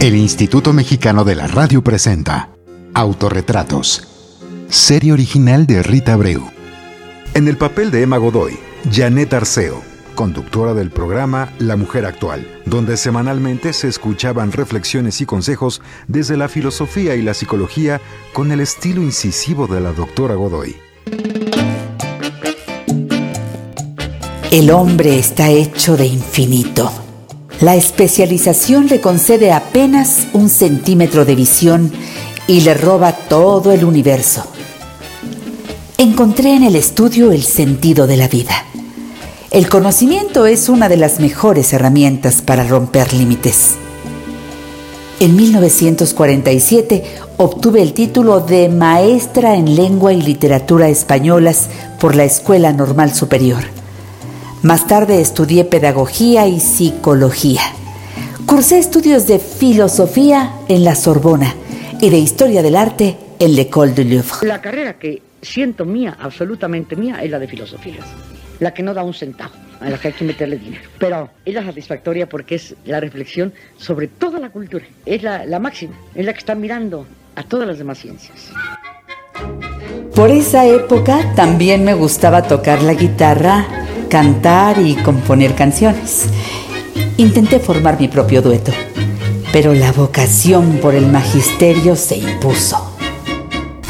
El Instituto Mexicano de la Radio presenta Autorretratos, serie original de Rita Abreu. En el papel de Emma Godoy, Janet Arceo, conductora del programa La Mujer Actual, donde semanalmente se escuchaban reflexiones y consejos desde la filosofía y la psicología con el estilo incisivo de la doctora Godoy. El hombre está hecho de infinito. La especialización le concede apenas un centímetro de visión y le roba todo el universo. Encontré en el estudio el sentido de la vida. El conocimiento es una de las mejores herramientas para romper límites. En 1947 obtuve el título de maestra en lengua y literatura españolas por la Escuela Normal Superior. Más tarde estudié pedagogía y psicología. Cursé estudios de filosofía en la Sorbona y de historia del arte en l'École du Louvre. La carrera que siento mía, absolutamente mía, es la de filosofía. La que no da un centavo, a la que hay que meterle dinero. Pero es la satisfactoria porque es la reflexión sobre toda la cultura. Es la, la máxima, es la que está mirando a todas las demás ciencias. Por esa época también me gustaba tocar la guitarra cantar y componer canciones. Intenté formar mi propio dueto, pero la vocación por el magisterio se impuso.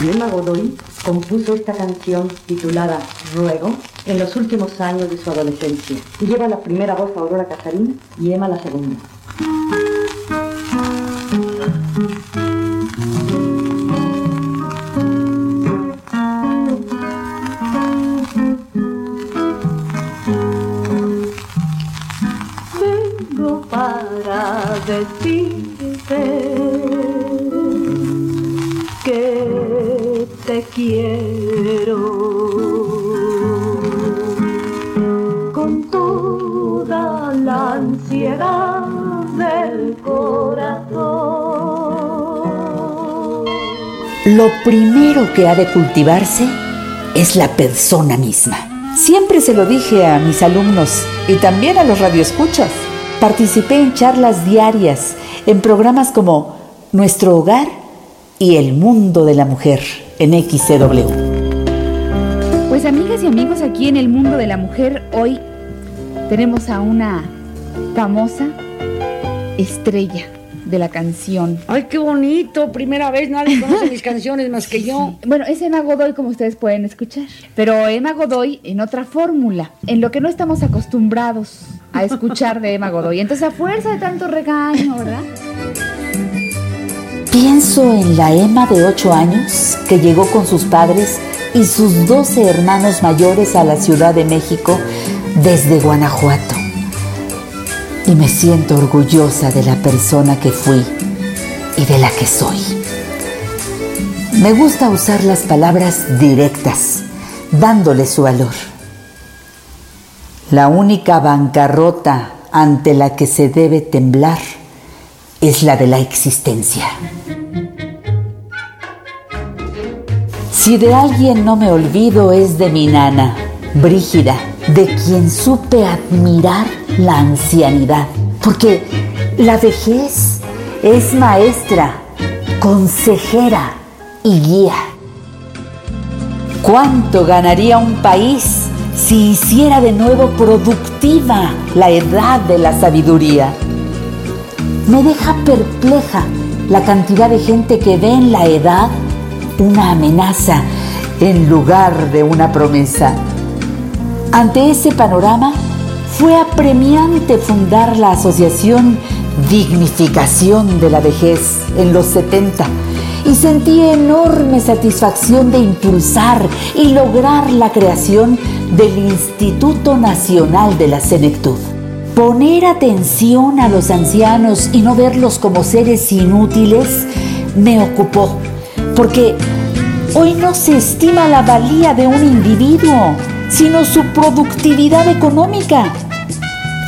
Emma Godoy compuso esta canción titulada Ruego en los últimos años de su adolescencia. Lleva la primera voz Aurora Casarín y Emma la segunda. Decirte que te quiero con toda la ansiedad del corazón. Lo primero que ha de cultivarse es la persona misma. Siempre se lo dije a mis alumnos y también a los radioescuchas. Participé en charlas diarias, en programas como Nuestro Hogar y El Mundo de la Mujer en XCW. Pues amigas y amigos, aquí en El Mundo de la Mujer hoy tenemos a una famosa estrella de la canción. Ay, qué bonito. Primera vez nadie conoce mis canciones más que yo. Bueno, es Emma Godoy, como ustedes pueden escuchar. Pero Emma Godoy en otra fórmula, en lo que no estamos acostumbrados a escuchar de Emma Godoy. Entonces, a fuerza de tanto regaño, ¿verdad? Pienso en la Emma de 8 años que llegó con sus padres y sus 12 hermanos mayores a la Ciudad de México desde Guanajuato. Y me siento orgullosa de la persona que fui y de la que soy. Me gusta usar las palabras directas, dándole su valor. La única bancarrota ante la que se debe temblar es la de la existencia. Si de alguien no me olvido es de mi nana, Brígida, de quien supe admirar la ancianidad, porque la vejez es maestra, consejera y guía. ¿Cuánto ganaría un país si hiciera de nuevo productiva la edad de la sabiduría? Me deja perpleja la cantidad de gente que ve en la edad una amenaza en lugar de una promesa. Ante ese panorama, fue apremiante fundar la asociación Dignificación de la Vejez en los 70 y sentí enorme satisfacción de impulsar y lograr la creación del Instituto Nacional de la Senectud. Poner atención a los ancianos y no verlos como seres inútiles me ocupó, porque hoy no se estima la valía de un individuo, sino su productividad económica.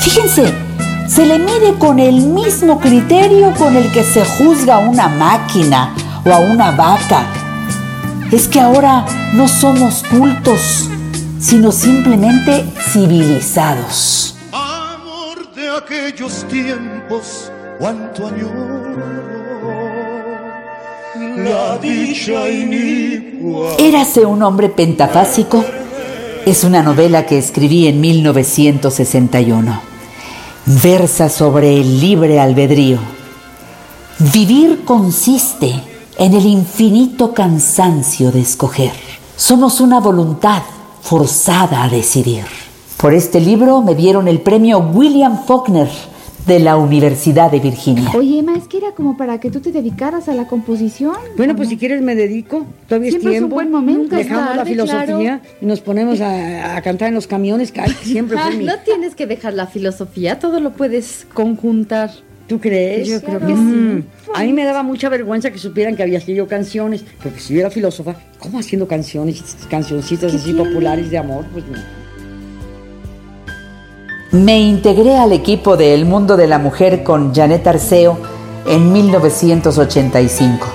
Fíjense, se le mide con el mismo criterio con el que se juzga una máquina o a una vaca. Es que ahora no somos cultos, sino simplemente civilizados. Amor de aquellos tiempos cuánto añoro la dicha inicua. Érase un hombre pentafásico es una novela que escribí en 1961. Versa sobre el libre albedrío. Vivir consiste en el infinito cansancio de escoger. Somos una voluntad forzada a decidir. Por este libro me dieron el premio William Faulkner de la Universidad de Virginia. Oye, Emma, es que era como para que tú te dedicaras a la composición. Bueno, pues si quieres me dedico. Todavía Siempre es es un tiempo. buen momento, Dejamos la filosofía y nos ponemos a, a cantar en los camiones. que siempre fue mi... No tienes que dejar la filosofía, todo lo puedes conjuntar. ¿Tú crees? Yo creo que Mm. A mí me daba mucha vergüenza que supieran que había escrito canciones, porque si yo era filósofa, ¿cómo haciendo canciones, cancioncitas así populares de amor? Pues no. Me integré al equipo de El Mundo de la Mujer con Janet Arceo en 1985.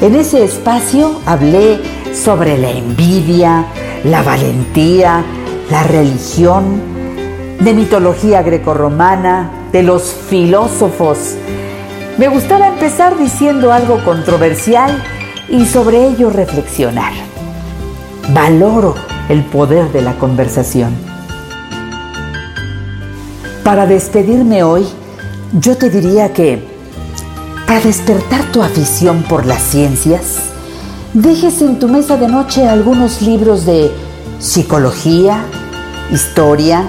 En ese espacio hablé sobre la envidia, la valentía, la religión, de mitología grecorromana, de los filósofos. Me gustaba empezar diciendo algo controversial y sobre ello reflexionar. Valoro el poder de la conversación. Para despedirme hoy, yo te diría que para despertar tu afición por las ciencias, dejes en tu mesa de noche algunos libros de psicología, historia,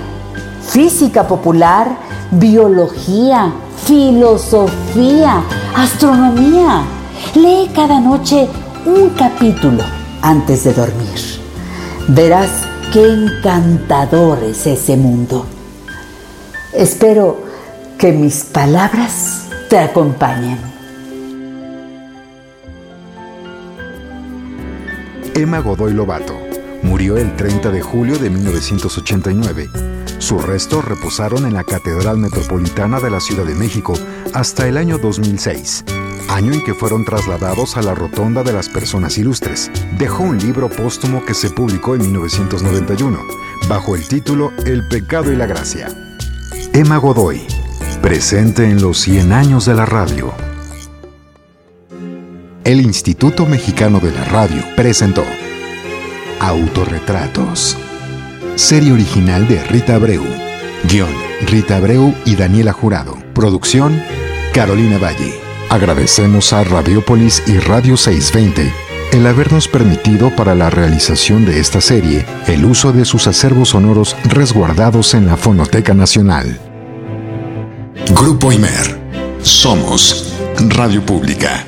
física popular, biología, filosofía, astronomía. Lee cada noche un capítulo antes de dormir. Verás qué encantador es ese mundo. Espero que mis palabras te acompañen. Emma Godoy Lobato murió el 30 de julio de 1989. Sus restos reposaron en la Catedral Metropolitana de la Ciudad de México hasta el año 2006, año en que fueron trasladados a la Rotonda de las Personas Ilustres. Dejó un libro póstumo que se publicó en 1991, bajo el título El pecado y la gracia. Emma Godoy, presente en los 100 años de la radio. El Instituto Mexicano de la Radio presentó Autorretratos. Serie original de Rita Abreu. Guión, Rita Abreu y Daniela Jurado. Producción, Carolina Valle. Agradecemos a Radiopolis y Radio 620 el habernos permitido para la realización de esta serie el uso de sus acervos sonoros resguardados en la Fonoteca Nacional. Grupo Imer. Somos Radio Pública.